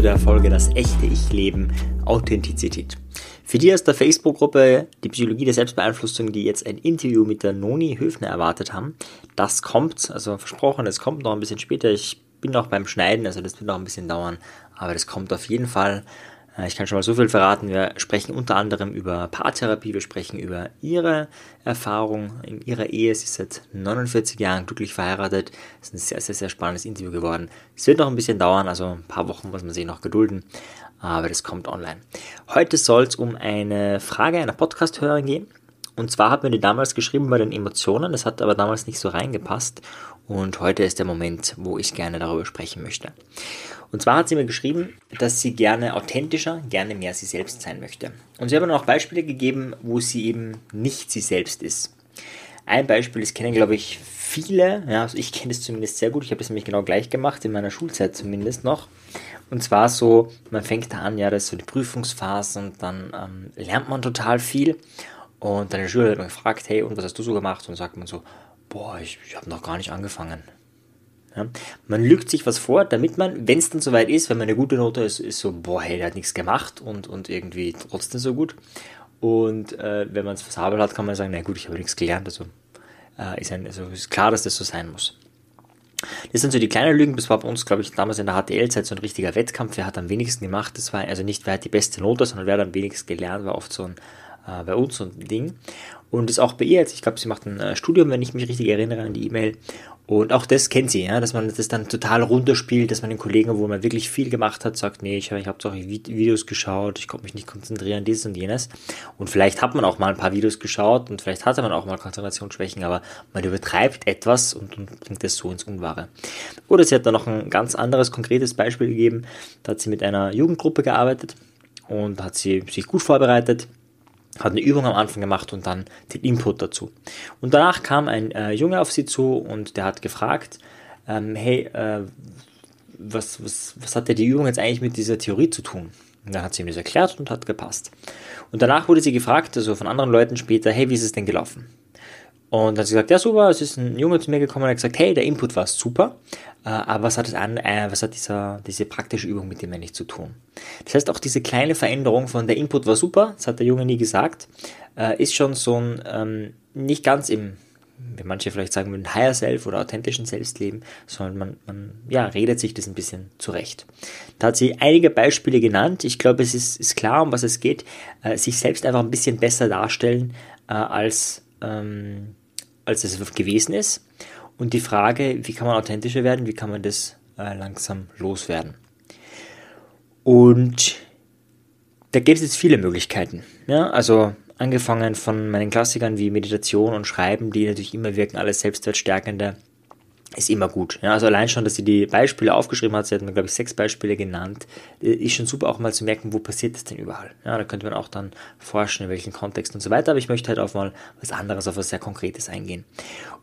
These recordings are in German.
zu der Folge Das echte Ich-Leben, Authentizität. Für die aus der Facebook-Gruppe Die Psychologie der Selbstbeeinflussung, die jetzt ein Interview mit der Noni Höfner erwartet haben, das kommt, also versprochen, es kommt noch ein bisschen später. Ich bin noch beim Schneiden, also das wird noch ein bisschen dauern, aber das kommt auf jeden Fall. Äh, ich kann schon mal so viel verraten. Wir sprechen unter anderem über Paartherapie, wir sprechen über ihre Erfahrung in ihrer Ehe. Sie ist seit 49 Jahren glücklich verheiratet. Es ist ein sehr, sehr, sehr spannendes Interview geworden. Es wird noch ein bisschen dauern, also ein paar Wochen muss man sich noch gedulden, aber das kommt online. Heute soll es um eine Frage einer Podcast-Hörerin gehen. Und zwar hat mir die damals geschrieben bei den Emotionen, das hat aber damals nicht so reingepasst. Und heute ist der Moment, wo ich gerne darüber sprechen möchte. Und zwar hat sie mir geschrieben, dass sie gerne authentischer, gerne mehr sie selbst sein möchte. Und sie hat mir auch Beispiele gegeben, wo sie eben nicht sie selbst ist. Ein Beispiel, das kennen glaube ich viele, ja, also ich kenne es zumindest sehr gut, ich habe es nämlich genau gleich gemacht, in meiner Schulzeit zumindest noch. Und zwar so, man fängt da an, ja, das ist so die Prüfungsphase und dann ähm, lernt man total viel. Und dann der Schüler hat mich gefragt, hey, und was hast du so gemacht? Und sagt man so, boah, ich, ich habe noch gar nicht angefangen. Ja? Man lügt sich was vor, damit man, wenn es dann soweit ist, wenn man eine gute Note ist, ist so, boah, hey, der hat nichts gemacht und, und irgendwie trotzdem so gut. Und äh, wenn man es versabelt hat, kann man sagen, na gut, ich habe nichts gelernt. Also, äh, ist, ein, also ist klar, dass das so sein muss. Das sind so die kleinen Lügen. Das war bei uns, glaube ich, damals in der HTL-Zeit so ein richtiger Wettkampf. Wer hat am wenigsten gemacht? Das war also nicht, wer hat die beste Note, sondern wer hat am wenigsten gelernt, war oft so ein, äh, bei uns so ein Ding. Und ist auch bei ihr jetzt, ich glaube, sie macht ein äh, Studium, wenn ich mich richtig erinnere an die E-Mail. Und auch das kennt sie, ja, dass man das dann total runterspielt, dass man den Kollegen, wo man wirklich viel gemacht hat, sagt, nee, ich habe ich doch Videos geschaut, ich konnte mich nicht konzentrieren, dieses und jenes. Und vielleicht hat man auch mal ein paar Videos geschaut und vielleicht hatte man auch mal Konzentrationsschwächen, aber man übertreibt etwas und, und bringt das so ins Unwahre. Oder sie hat dann noch ein ganz anderes, konkretes Beispiel gegeben. Da hat sie mit einer Jugendgruppe gearbeitet und hat sie sich gut vorbereitet hat eine Übung am Anfang gemacht und dann den Input dazu. Und danach kam ein äh, Junge auf sie zu und der hat gefragt, ähm, hey, äh, was, was, was hat denn die Übung jetzt eigentlich mit dieser Theorie zu tun? Und dann hat sie ihm das erklärt und hat gepasst. Und danach wurde sie gefragt, also von anderen Leuten später, hey, wie ist es denn gelaufen? Und dann hat sie gesagt, ja super, es ist ein Junge zu mir gekommen und hat gesagt, hey, der Input war super, aber was hat, das an, äh, was hat dieser, diese praktische Übung mit dem eigentlich zu tun? Das heißt, auch diese kleine Veränderung von der Input war super, das hat der Junge nie gesagt, äh, ist schon so ein, ähm, nicht ganz im, wie manche vielleicht sagen würden, Higher Self oder authentischen Selbstleben, sondern man, man ja, redet sich das ein bisschen zurecht. Da hat sie einige Beispiele genannt. Ich glaube, es ist, ist klar, um was es geht, äh, sich selbst einfach ein bisschen besser darstellen, äh, als, ähm, als es gewesen ist und die Frage, wie kann man authentischer werden, wie kann man das äh, langsam loswerden. Und da gibt es jetzt viele Möglichkeiten. Ja? Also angefangen von meinen Klassikern wie Meditation und Schreiben, die natürlich immer wirken, alles selbstwertstärkende ist immer gut. Ja, also allein schon, dass sie die Beispiele aufgeschrieben hat, sie hat mir, glaube ich, sechs Beispiele genannt, äh, ist schon super auch mal zu merken, wo passiert das denn überall. Ja, da könnte man auch dann forschen, in welchen Kontexten und so weiter, aber ich möchte halt auch mal was anderes, auf was sehr Konkretes eingehen.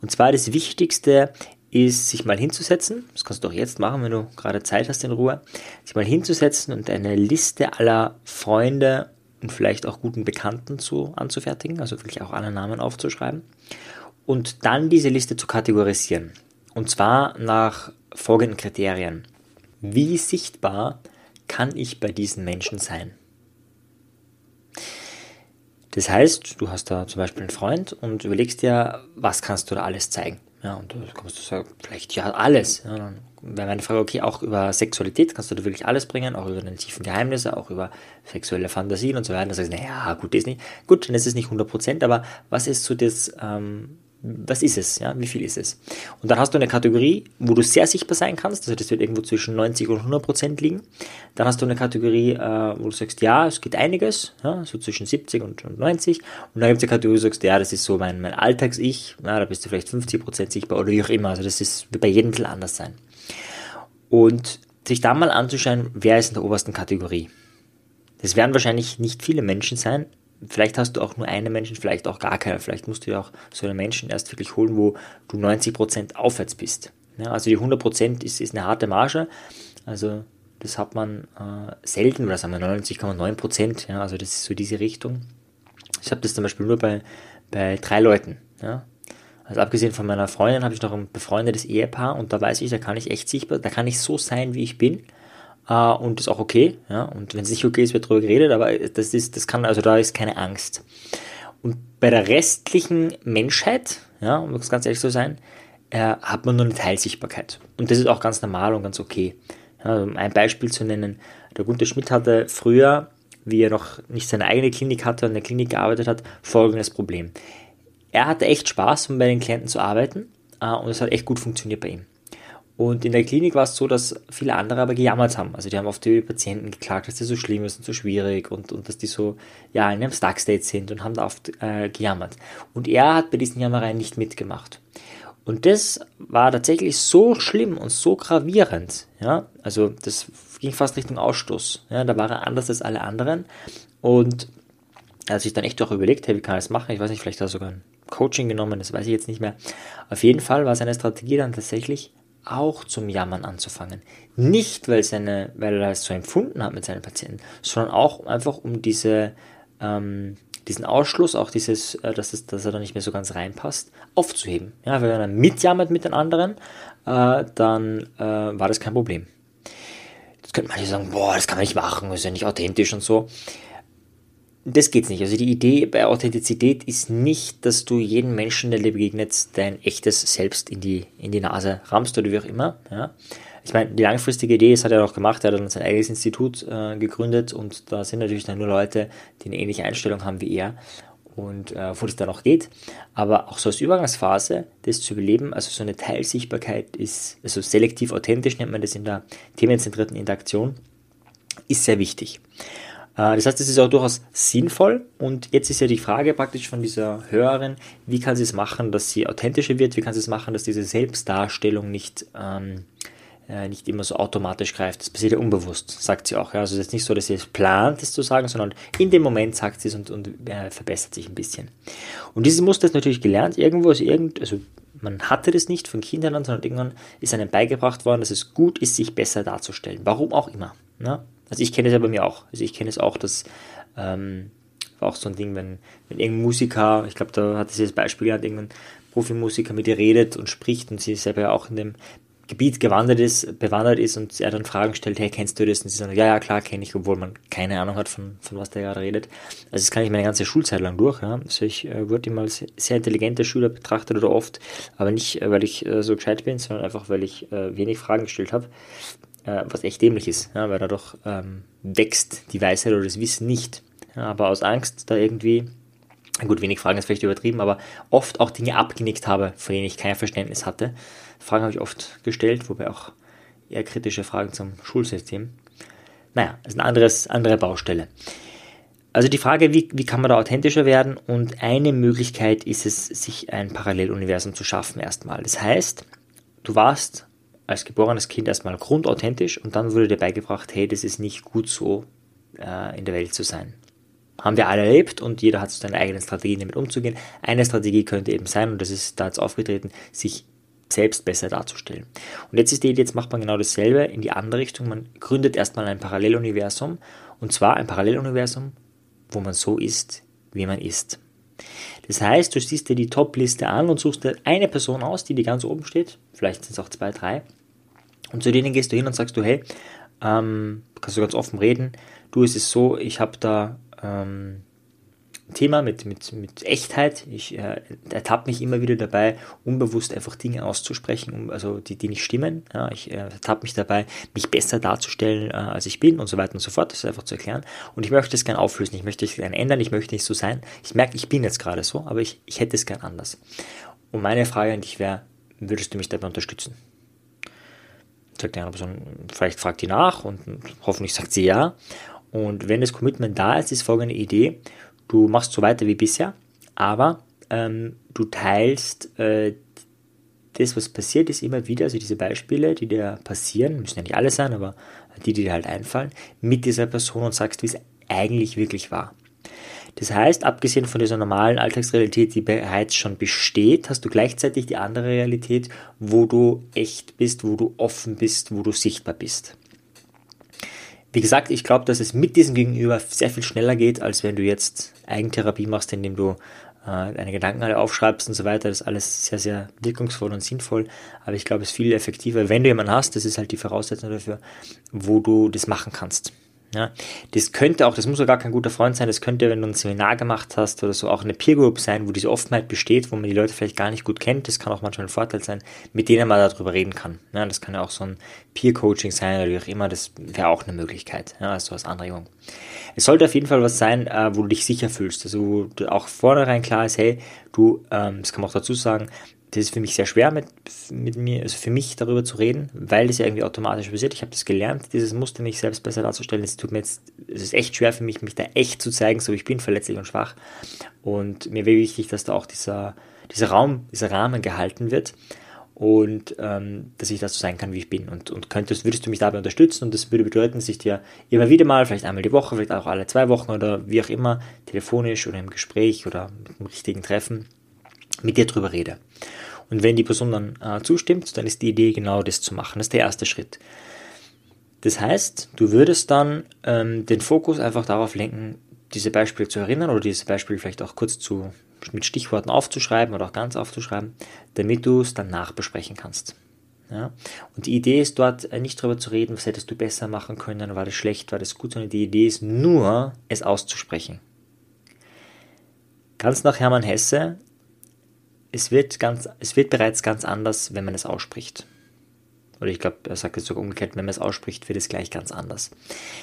Und zwar das Wichtigste ist, sich mal hinzusetzen, das kannst du auch jetzt machen, wenn du gerade Zeit hast in Ruhe, sich mal hinzusetzen und eine Liste aller Freunde und vielleicht auch guten Bekannten zu, anzufertigen, also wirklich auch alle Namen aufzuschreiben und dann diese Liste zu kategorisieren. Und zwar nach folgenden Kriterien. Wie sichtbar kann ich bei diesen Menschen sein? Das heißt, du hast da zum Beispiel einen Freund und überlegst dir, was kannst du da alles zeigen? Ja, und du kannst du sagen, vielleicht ja alles. Ja, dann wäre meine Frage, okay, auch über Sexualität kannst du da wirklich alles bringen, auch über deine tiefen Geheimnisse, auch über sexuelle Fantasien und so weiter. Dann sagst du, naja, gut, das ist nicht, gut, dann ist es nicht 100%, aber was ist so das, ähm, was ist es, ja, wie viel ist es. Und dann hast du eine Kategorie, wo du sehr sichtbar sein kannst, also das wird irgendwo zwischen 90 und 100 Prozent liegen. Dann hast du eine Kategorie, äh, wo du sagst, ja, es geht einiges, ja, so zwischen 70 und, und 90. Und dann gibt es eine Kategorie, wo du sagst, ja, das ist so mein, mein Alltags-Ich, ja, da bist du vielleicht 50 Prozent sichtbar oder wie auch immer, also das ist, wird bei jedem Teil anders sein. Und sich da mal anzuschauen, wer ist in der obersten Kategorie. Das werden wahrscheinlich nicht viele Menschen sein, Vielleicht hast du auch nur einen Menschen, vielleicht auch gar keinen. Vielleicht musst du ja auch so einen Menschen erst wirklich holen, wo du 90% aufwärts bist. Ja, also die 100% ist, ist eine harte Marge. Also das hat man äh, selten, oder sagen wir 99,9%. Ja, also das ist so diese Richtung. Ich habe das zum Beispiel nur bei, bei drei Leuten. Ja. Also abgesehen von meiner Freundin habe ich noch ein befreundetes Ehepaar und da weiß ich, da kann ich echt sichtbar, da kann ich so sein, wie ich bin. Äh, und ist auch okay. Ja? Und wenn es nicht okay ist, wird darüber geredet, aber das ist, das kann, also da ist keine Angst. Und bei der restlichen Menschheit, ja, um ganz ehrlich zu sein, äh, hat man nur eine Teilsichtbarkeit. Und das ist auch ganz normal und ganz okay. Ja, um ein Beispiel zu nennen, der Gunther Schmidt hatte früher, wie er noch nicht seine eigene Klinik hatte und in der Klinik gearbeitet hat, folgendes Problem. Er hatte echt Spaß, um bei den Klienten zu arbeiten äh, und es hat echt gut funktioniert bei ihm. Und in der Klinik war es so, dass viele andere aber gejammert haben. Also die haben oft die Patienten geklagt, dass die so schlimm ist und so schwierig und, und dass die so ja, in einem Stuck-State sind und haben da oft äh, gejammert. Und er hat bei diesen Jammereien nicht mitgemacht. Und das war tatsächlich so schlimm und so gravierend. Ja? Also das ging fast Richtung Ausstoß. Ja? Da war er anders als alle anderen. Und er hat sich dann echt auch überlegt, hey, wie kann ich das machen? Ich weiß nicht, vielleicht hat er sogar ein Coaching genommen, das weiß ich jetzt nicht mehr. Auf jeden Fall war seine Strategie dann tatsächlich, auch zum Jammern anzufangen. Nicht, weil, seine, weil er es so empfunden hat mit seinen Patienten, sondern auch einfach um diese, ähm, diesen Ausschluss, auch dieses, äh, dass, es, dass er da nicht mehr so ganz reinpasst, aufzuheben. Ja, wenn er mitjammert mit den anderen, äh, dann äh, war das kein Problem. Jetzt könnte man sagen, boah, das kann man nicht machen, das ist ja nicht authentisch und so das geht's nicht. Also die Idee bei Authentizität ist nicht, dass du jeden Menschen, der dir begegnet, dein echtes Selbst in die, in die Nase rammst oder wie auch immer. Ja. Ich meine, die langfristige Idee, das hat er auch gemacht, er hat dann sein eigenes Institut äh, gegründet und da sind natürlich dann nur Leute, die eine ähnliche Einstellung haben wie er und äh, wo das dann auch geht. Aber auch so als Übergangsphase, das zu überleben, also so eine Teilsichtbarkeit ist, also selektiv authentisch nennt man das in der themenzentrierten Interaktion, ist sehr wichtig. Äh, das heißt, es ist auch durchaus sinnvoll. Und jetzt ist ja die Frage praktisch von dieser Hörerin, wie kann sie es machen, dass sie authentischer wird? Wie kann sie es machen, dass diese Selbstdarstellung nicht, ähm, äh, nicht immer so automatisch greift? Das passiert ja unbewusst, sagt sie auch. Also es ist nicht so, dass sie es plant, das zu sagen, sondern in dem Moment sagt sie es und, und äh, verbessert sich ein bisschen. Und dieses Muster ist natürlich gelernt irgendwo, also, irgend, also man hatte das nicht von Kindern an, sondern irgendwann ist einem beigebracht worden, dass es gut ist, sich besser darzustellen. Warum auch immer. Ne? Also ich kenne es ja bei mir auch. Also ich kenne es auch, dass ähm, war auch so ein Ding, wenn, wenn irgendein Musiker, ich glaube, da hat sie das Beispiel gehabt, irgendein Profimusiker mit ihr redet und spricht und sie selber ja auch in dem Gebiet gewandert ist, bewandert ist und er dann Fragen stellt, hey, kennst du das? Und sie sagen, ja, ja, klar, kenne ich, obwohl man keine Ahnung hat, von, von was der gerade redet. Also das kann ich meine ganze Schulzeit lang durch. Ja. Also ich äh, wurde immer als sehr intelligenter Schüler betrachtet oder oft, aber nicht, äh, weil ich äh, so gescheit bin, sondern einfach, weil ich äh, wenig Fragen gestellt habe äh, was echt dämlich ist, ja, weil dadurch ähm, wächst die Weisheit oder das Wissen nicht. Ja, aber aus Angst da irgendwie, gut, wenig Fragen ist vielleicht übertrieben, aber oft auch Dinge abgenickt habe, von denen ich kein Verständnis hatte. Fragen habe ich oft gestellt, wobei auch eher kritische Fragen zum Schulsystem. Naja, ist eine anderes, andere Baustelle. Also die Frage, wie, wie kann man da authentischer werden? Und eine Möglichkeit ist es, sich ein Paralleluniversum zu schaffen erstmal. Das heißt, du warst als geborenes Kind erstmal grundauthentisch und dann wurde dir beigebracht, hey, das ist nicht gut so äh, in der Welt zu sein. Haben wir alle erlebt und jeder hat so seine eigenen Strategien damit umzugehen. Eine Strategie könnte eben sein, und das ist da jetzt aufgetreten, sich selbst besser darzustellen. Und jetzt ist die Idee, jetzt macht man genau dasselbe in die andere Richtung. Man gründet erstmal ein Paralleluniversum und zwar ein Paralleluniversum, wo man so ist, wie man ist. Das heißt, du siehst dir die Top-Liste an und suchst dir eine Person aus, die dir ganz oben steht, vielleicht sind es auch zwei, drei, und zu denen gehst du hin und sagst du, hey, ähm, kannst du ganz offen reden, du ist es so, ich habe da ähm, Thema mit, mit, mit Echtheit, ich äh, ertappe mich immer wieder dabei, unbewusst einfach Dinge auszusprechen, um, also die, die nicht stimmen. Ja, ich äh, ertappe mich dabei, mich besser darzustellen, äh, als ich bin und so weiter und so fort, das ist einfach zu erklären. Und ich möchte es gerne auflösen, ich möchte es gerne ändern, ich möchte nicht so sein. Ich merke, ich bin jetzt gerade so, aber ich, ich hätte es gern anders. Und meine Frage an dich wäre, würdest du mich dabei unterstützen? sagt die andere Person, vielleicht fragt die nach und hoffentlich sagt sie ja. Und wenn das Commitment da ist, ist folgende Idee, du machst so weiter wie bisher, aber ähm, du teilst äh, das, was passiert ist, immer wieder, also diese Beispiele, die dir passieren, müssen ja nicht alle sein, aber die, die dir halt einfallen, mit dieser Person und sagst, wie es eigentlich wirklich war. Das heißt, abgesehen von dieser normalen Alltagsrealität, die bereits schon besteht, hast du gleichzeitig die andere Realität, wo du echt bist, wo du offen bist, wo du sichtbar bist. Wie gesagt, ich glaube, dass es mit diesem Gegenüber sehr viel schneller geht, als wenn du jetzt Eigentherapie machst, indem du äh, deine Gedanken alle aufschreibst und so weiter. Das ist alles sehr, sehr wirkungsvoll und sinnvoll. Aber ich glaube, es ist viel effektiver, wenn du jemanden hast, das ist halt die Voraussetzung dafür, wo du das machen kannst. Ja, das könnte auch, das muss ja gar kein guter Freund sein, das könnte, wenn du ein Seminar gemacht hast oder so, auch eine Peer Group sein, wo diese Offenheit besteht, wo man die Leute vielleicht gar nicht gut kennt, das kann auch manchmal ein Vorteil sein, mit denen man darüber reden kann. Ja, das kann ja auch so ein Peer Coaching sein oder wie auch immer, das wäre auch eine Möglichkeit, ja, also als Anregung. Es sollte auf jeden Fall was sein, äh, wo du dich sicher fühlst, also wo auch vornherein klar ist, hey, du, ähm, das kann man auch dazu sagen, das ist für mich sehr schwer mit, mit mir, also für mich darüber zu reden, weil das ja irgendwie automatisch passiert. Ich habe das gelernt, dieses Muster mich selbst besser darzustellen. Es tut mir jetzt, es ist echt schwer für mich, mich da echt zu zeigen, so ich bin, verletzlich und schwach. Und mir wäre wichtig, dass da auch dieser, dieser Raum, dieser Rahmen gehalten wird und ähm, dass ich das so sein kann, wie ich bin. Und, und könntest, würdest du mich dabei unterstützen und das würde bedeuten, dass ich dir immer wieder mal, vielleicht einmal die Woche, vielleicht auch alle zwei Wochen oder wie auch immer, telefonisch oder im Gespräch oder mit einem richtigen Treffen mit dir drüber rede. Und wenn die Person dann äh, zustimmt, dann ist die Idee genau das zu machen. Das ist der erste Schritt. Das heißt, du würdest dann ähm, den Fokus einfach darauf lenken, diese Beispiele zu erinnern oder diese Beispiele vielleicht auch kurz zu, mit Stichworten aufzuschreiben oder auch ganz aufzuschreiben, damit du es dann nachbesprechen kannst. Ja? Und die Idee ist dort äh, nicht darüber zu reden, was hättest du besser machen können, war das schlecht, war das gut, sondern die Idee ist nur, es auszusprechen. Ganz nach Hermann Hesse, es wird, ganz, es wird bereits ganz anders, wenn man es ausspricht. Oder ich glaube, er sagt es sogar umgekehrt, wenn man es ausspricht, wird es gleich ganz anders.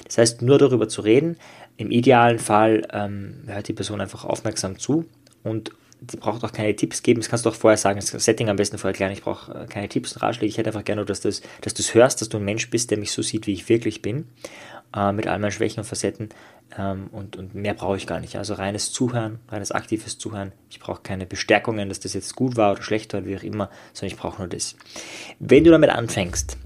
Das heißt, nur darüber zu reden, im idealen Fall ähm, hört die Person einfach aufmerksam zu und die braucht auch keine Tipps geben. Das kannst du auch vorher sagen, das Setting am besten vorher erklären. Ich brauche äh, keine Tipps und Ratschläge. Ich hätte einfach gerne, dass du es dass hörst, dass du ein Mensch bist, der mich so sieht, wie ich wirklich bin, äh, mit all meinen Schwächen und Facetten. Ähm, und, und mehr brauche ich gar nicht. Also reines Zuhören, reines aktives Zuhören. Ich brauche keine Bestärkungen, dass das jetzt gut war oder schlecht war, wie auch immer, sondern ich brauche nur das. Wenn du damit anfängst,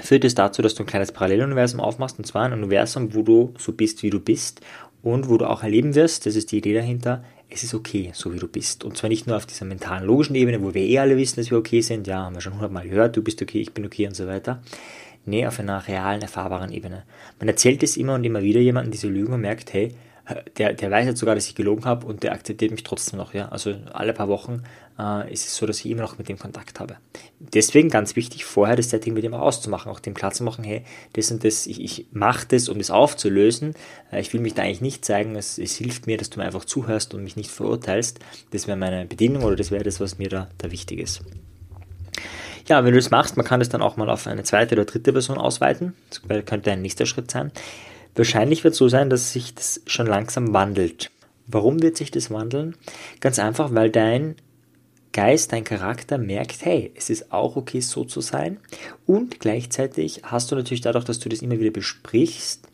führt es dazu, dass du ein kleines Paralleluniversum aufmachst, und zwar ein Universum, wo du so bist, wie du bist und wo du auch erleben wirst, das ist die Idee dahinter, es ist okay, so wie du bist. Und zwar nicht nur auf dieser mentalen, logischen Ebene, wo wir eh alle wissen, dass wir okay sind, ja, haben wir schon hundertmal gehört, du bist okay, ich bin okay und so weiter. Nee, auf einer realen, erfahrbaren Ebene. Man erzählt es immer und immer wieder jemandem diese Lügen und merkt, hey, der, der weiß jetzt sogar, dass ich gelogen habe und der akzeptiert mich trotzdem noch. Ja? Also alle paar Wochen äh, ist es so, dass ich immer noch mit dem Kontakt habe. Deswegen ganz wichtig, vorher das Setting mit ihm auch auszumachen, auch dem klar zu machen, hey, das und das, ich, ich mache das, um das aufzulösen. Äh, ich will mich da eigentlich nicht zeigen, es, es hilft mir, dass du mir einfach zuhörst und mich nicht verurteilst. Das wäre meine Bedingung oder das wäre das, was mir da, da wichtig ist. Ja, wenn du das machst, man kann das dann auch mal auf eine zweite oder dritte Person ausweiten. Das könnte ein nächster Schritt sein. Wahrscheinlich wird es so sein, dass sich das schon langsam wandelt. Warum wird sich das wandeln? Ganz einfach, weil dein Geist, dein Charakter merkt, hey, es ist auch okay, so zu sein. Und gleichzeitig hast du natürlich dadurch, dass du das immer wieder besprichst,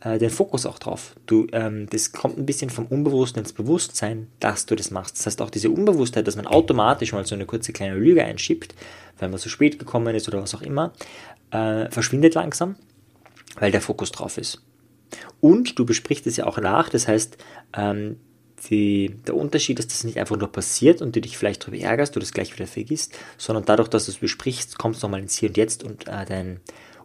äh, den Fokus auch drauf. Du, ähm, das kommt ein bisschen vom Unbewussten ins Bewusstsein, dass du das machst. Das heißt, auch diese Unbewusstheit, dass man automatisch mal so eine kurze kleine Lüge einschiebt, weil man zu spät gekommen ist oder was auch immer, äh, verschwindet langsam, weil der Fokus drauf ist. Und du besprichst es ja auch nach, das heißt, ähm, die, der Unterschied ist, dass es nicht einfach nur passiert und du dich vielleicht darüber ärgerst, du das gleich wieder vergisst, sondern dadurch, dass du es besprichst, kommst du nochmal ins Hier und Jetzt und äh, dein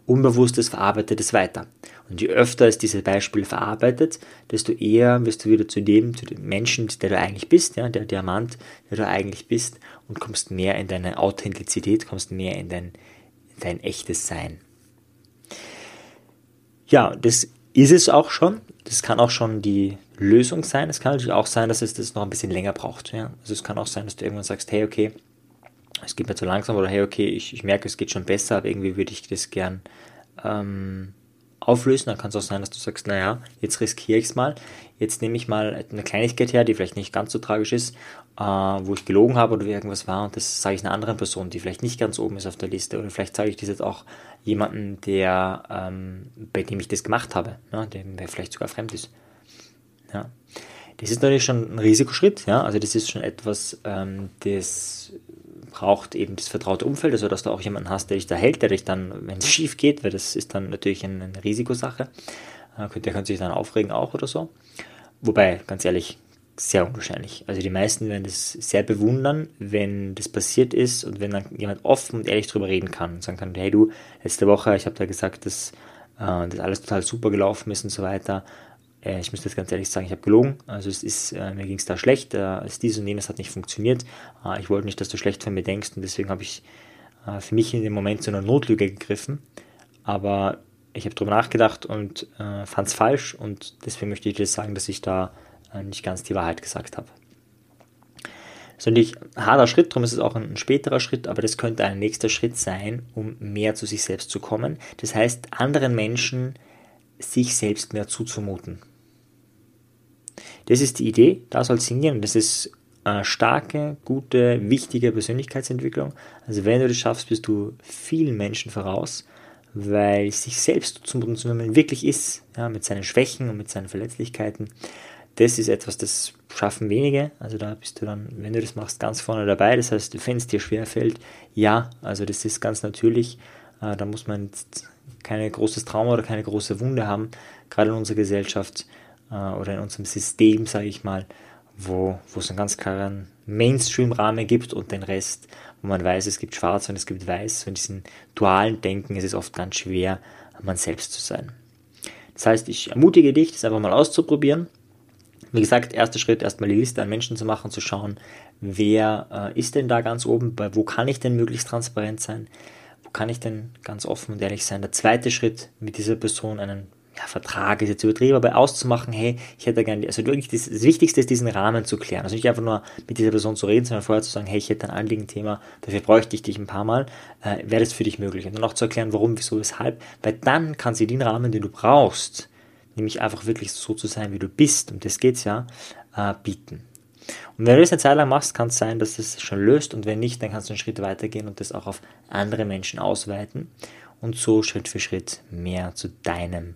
Unbewusstes verarbeitet es weiter. Und je öfter es diese Beispiele verarbeitet, desto eher wirst du wieder zu dem, zu dem Menschen, der du eigentlich bist, ja, der Diamant, der du eigentlich bist, und kommst mehr in deine Authentizität, kommst mehr in dein, in dein echtes Sein. Ja, das ist es auch schon. Das kann auch schon die Lösung sein. Es kann natürlich auch sein, dass es das noch ein bisschen länger braucht. Ja? Also es kann auch sein, dass du irgendwann sagst, hey, okay, es geht mir zu langsam oder hey, okay, ich, ich merke, es geht schon besser, aber irgendwie würde ich das gern ähm, auflösen. Dann kann es auch sein, dass du sagst, naja, jetzt riskiere ich es mal. Jetzt nehme ich mal eine Kleinigkeit her, die vielleicht nicht ganz so tragisch ist, äh, wo ich gelogen habe oder irgendwas war und das sage ich einer anderen Person, die vielleicht nicht ganz oben ist auf der Liste oder vielleicht sage ich das jetzt auch jemanden, der, ähm, bei dem ich das gemacht habe, ja, der vielleicht sogar fremd ist. Ja. Das ist natürlich schon ein Risikoschritt, ja, also das ist schon etwas, ähm, das braucht eben das vertraute Umfeld, also dass du auch jemanden hast, der dich da hält, der dich dann, wenn es schief geht, weil das ist dann natürlich eine, eine Risikosache, äh, der könnte sich dann aufregen auch oder so. Wobei, ganz ehrlich, sehr unwahrscheinlich. Also die meisten werden das sehr bewundern, wenn das passiert ist und wenn dann jemand offen und ehrlich darüber reden kann und sagen kann, hey du, letzte Woche, ich habe da gesagt, dass äh, das alles total super gelaufen ist und so weiter. Äh, ich müsste jetzt ganz ehrlich sagen, ich habe gelogen. Also es ist, äh, mir ging es da schlecht, äh, es dies und jenes hat nicht funktioniert. Äh, ich wollte nicht, dass du schlecht von mir denkst und deswegen habe ich äh, für mich in dem Moment zu einer Notlüge gegriffen. Aber ich habe darüber nachgedacht und äh, fand es falsch und deswegen möchte ich dir sagen, dass ich da äh, nicht ganz die Wahrheit gesagt habe. Das ist natürlich ein harter Schritt, darum ist es auch ein späterer Schritt, aber das könnte ein nächster Schritt sein, um mehr zu sich selbst zu kommen. Das heißt, anderen Menschen sich selbst mehr zuzumuten. Das ist die Idee, da soll es hingehen. Das ist eine starke, gute, wichtige Persönlichkeitsentwicklung. Also wenn du das schaffst, bist du vielen Menschen voraus, weil sich selbst zuzumuten, wenn man wirklich ist, ja, mit seinen Schwächen und mit seinen Verletzlichkeiten, das ist etwas, das schaffen wenige. Also da bist du dann, wenn du das machst, ganz vorne dabei. Das heißt, wenn es dir schwer fällt, ja, also das ist ganz natürlich. Äh, da muss man kein großes Trauma oder keine große Wunde haben, gerade in unserer Gesellschaft äh, oder in unserem System, sage ich mal, wo, wo es einen ganz klaren Mainstream-Rahmen gibt und den Rest, wo man weiß, es gibt Schwarz und es gibt Weiß. So in diesem dualen Denken ist es oft ganz schwer, man selbst zu sein. Das heißt, ich ermutige dich, das einfach mal auszuprobieren wie gesagt, erster Schritt, erstmal die Liste an Menschen zu machen, zu schauen, wer äh, ist denn da ganz oben, bei wo kann ich denn möglichst transparent sein, wo kann ich denn ganz offen und ehrlich sein. Der zweite Schritt, mit dieser Person einen ja, Vertrag ist jetzt übertrieben, aber auszumachen, hey, ich hätte gerne, also wirklich das, das, Wichtigste ist, diesen Rahmen zu klären. Also nicht einfach nur mit dieser Person zu reden, sondern vorher zu sagen, hey, ich hätte ein Anliegen-Thema, dafür bräuchte ich dich ein paar Mal, äh, wäre das für dich möglich. Und dann auch zu erklären, warum, wieso, weshalb, weil dann kann sie den Rahmen, den du brauchst, nämlich einfach wirklich so zu sein, wie du bist, um das geht es ja, äh, bieten. Und wenn du das eine Zeit lang machst, kann es sein, dass es schon löst und wenn nicht, dann kannst du einen Schritt weitergehen und das auch auf andere Menschen ausweiten und so Schritt für Schritt mehr zu deinem